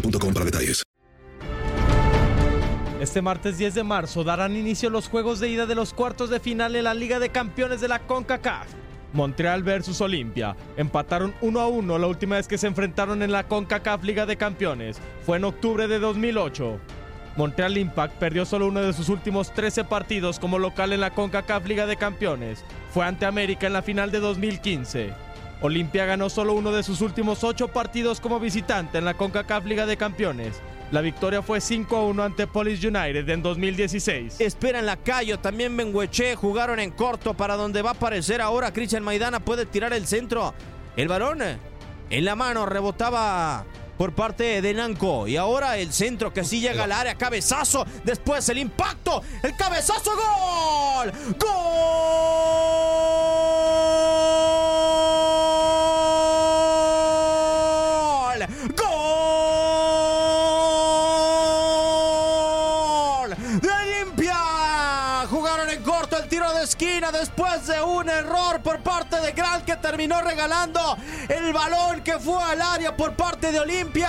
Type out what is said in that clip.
para detalles. Este martes 10 de marzo darán inicio los juegos de ida de los cuartos de final en la Liga de Campeones de la CONCACAF. Montreal versus Olimpia. Empataron 1 a 1 la última vez que se enfrentaron en la CONCACAF Liga de Campeones. Fue en octubre de 2008. Montreal Impact perdió solo uno de sus últimos 13 partidos como local en la CONCACAF Liga de Campeones. Fue ante América en la final de 2015. Olimpia ganó solo uno de sus últimos 8 partidos como visitante en la CONCACAF Liga de Campeones. La victoria fue 5 a 1 ante Police United en 2016. Espera en la calle, también Bengueche jugaron en corto para donde va a aparecer ahora Cristian Maidana puede tirar el centro. El varón en la mano rebotaba por parte de Nanco y ahora el centro que sí llega al área, cabezazo, después el impacto, el cabezazo, gol, gol, gol de Olimpia. Jugaron en corto el tiro de esquina después de un error por parte de Gran que terminó regalando el balón que fue al área por parte de Olimpia.